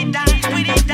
it down, sweet it.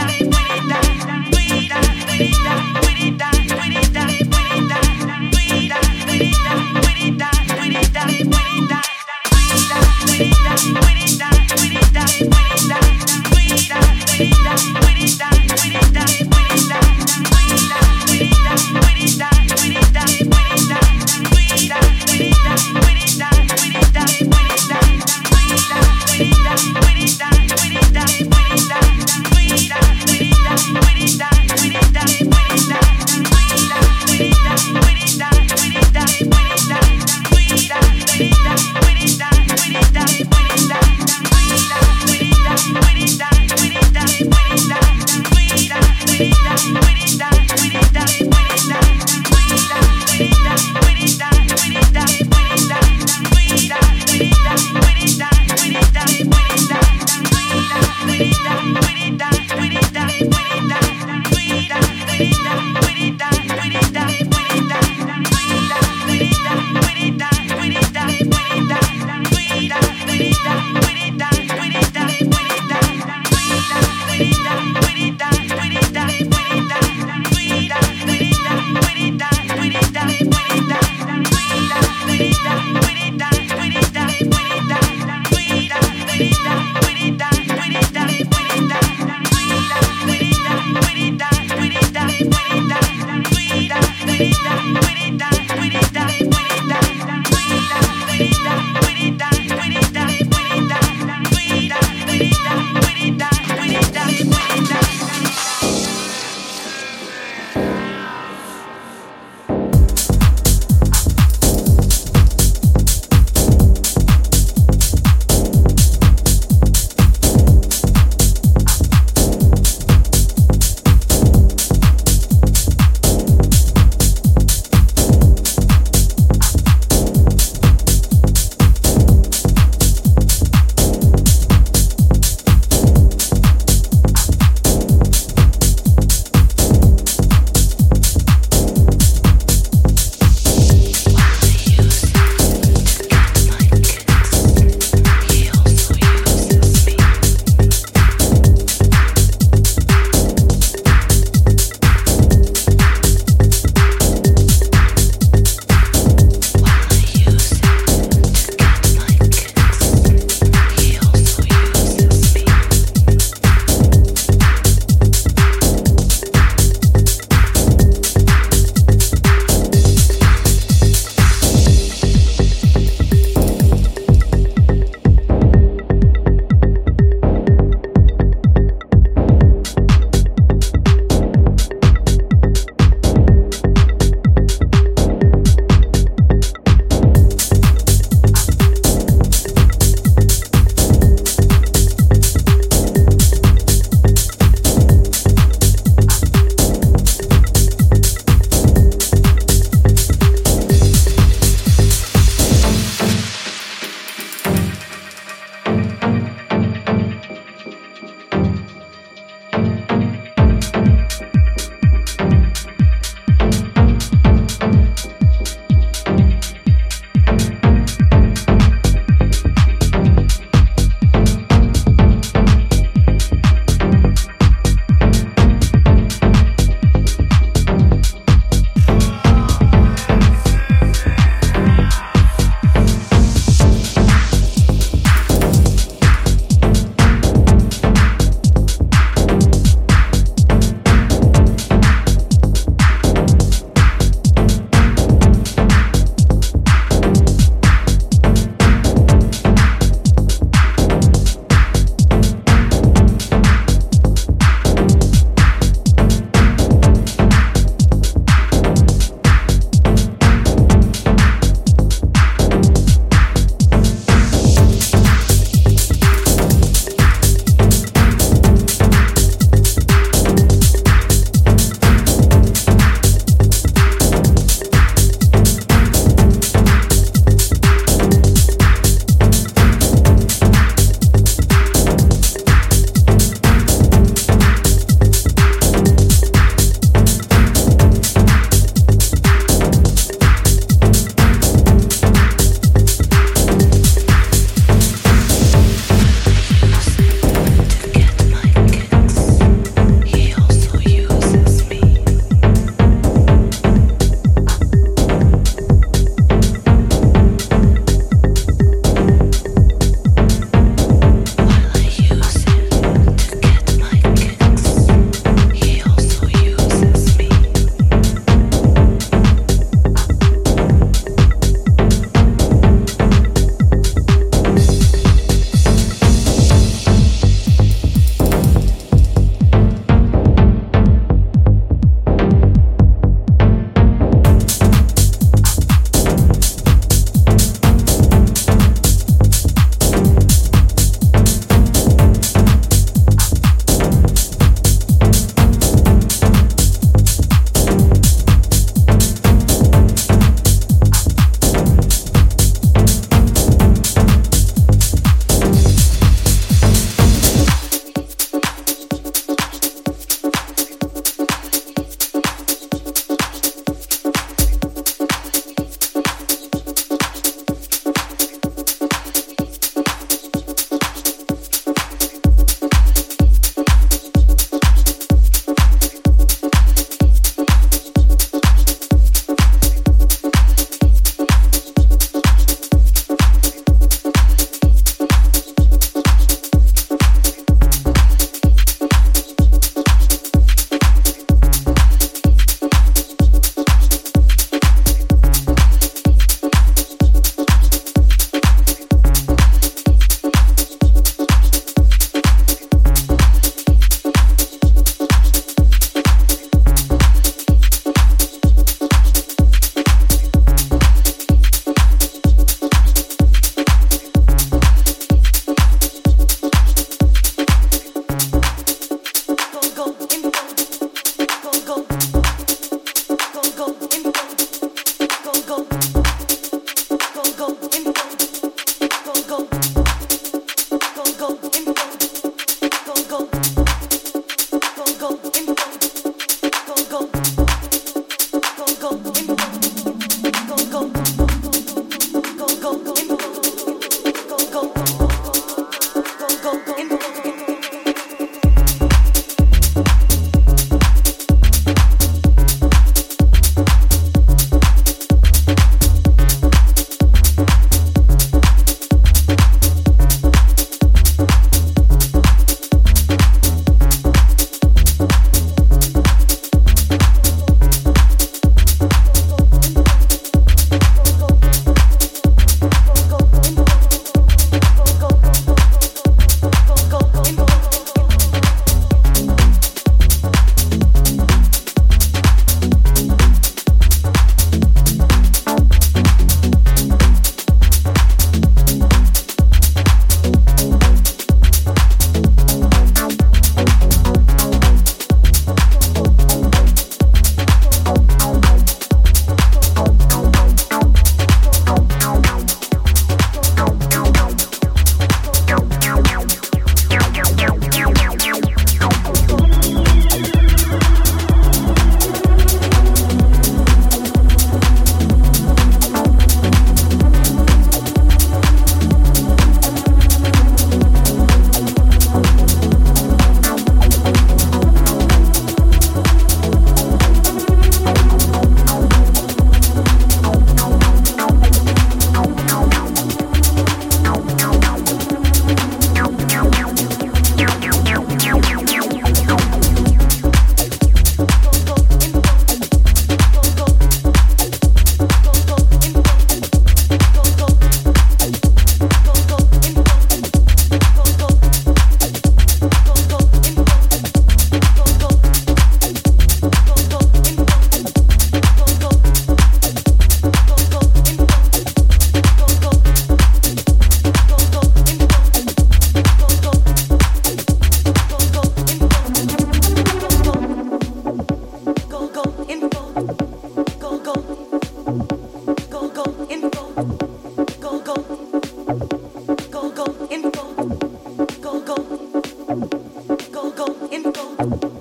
thank you.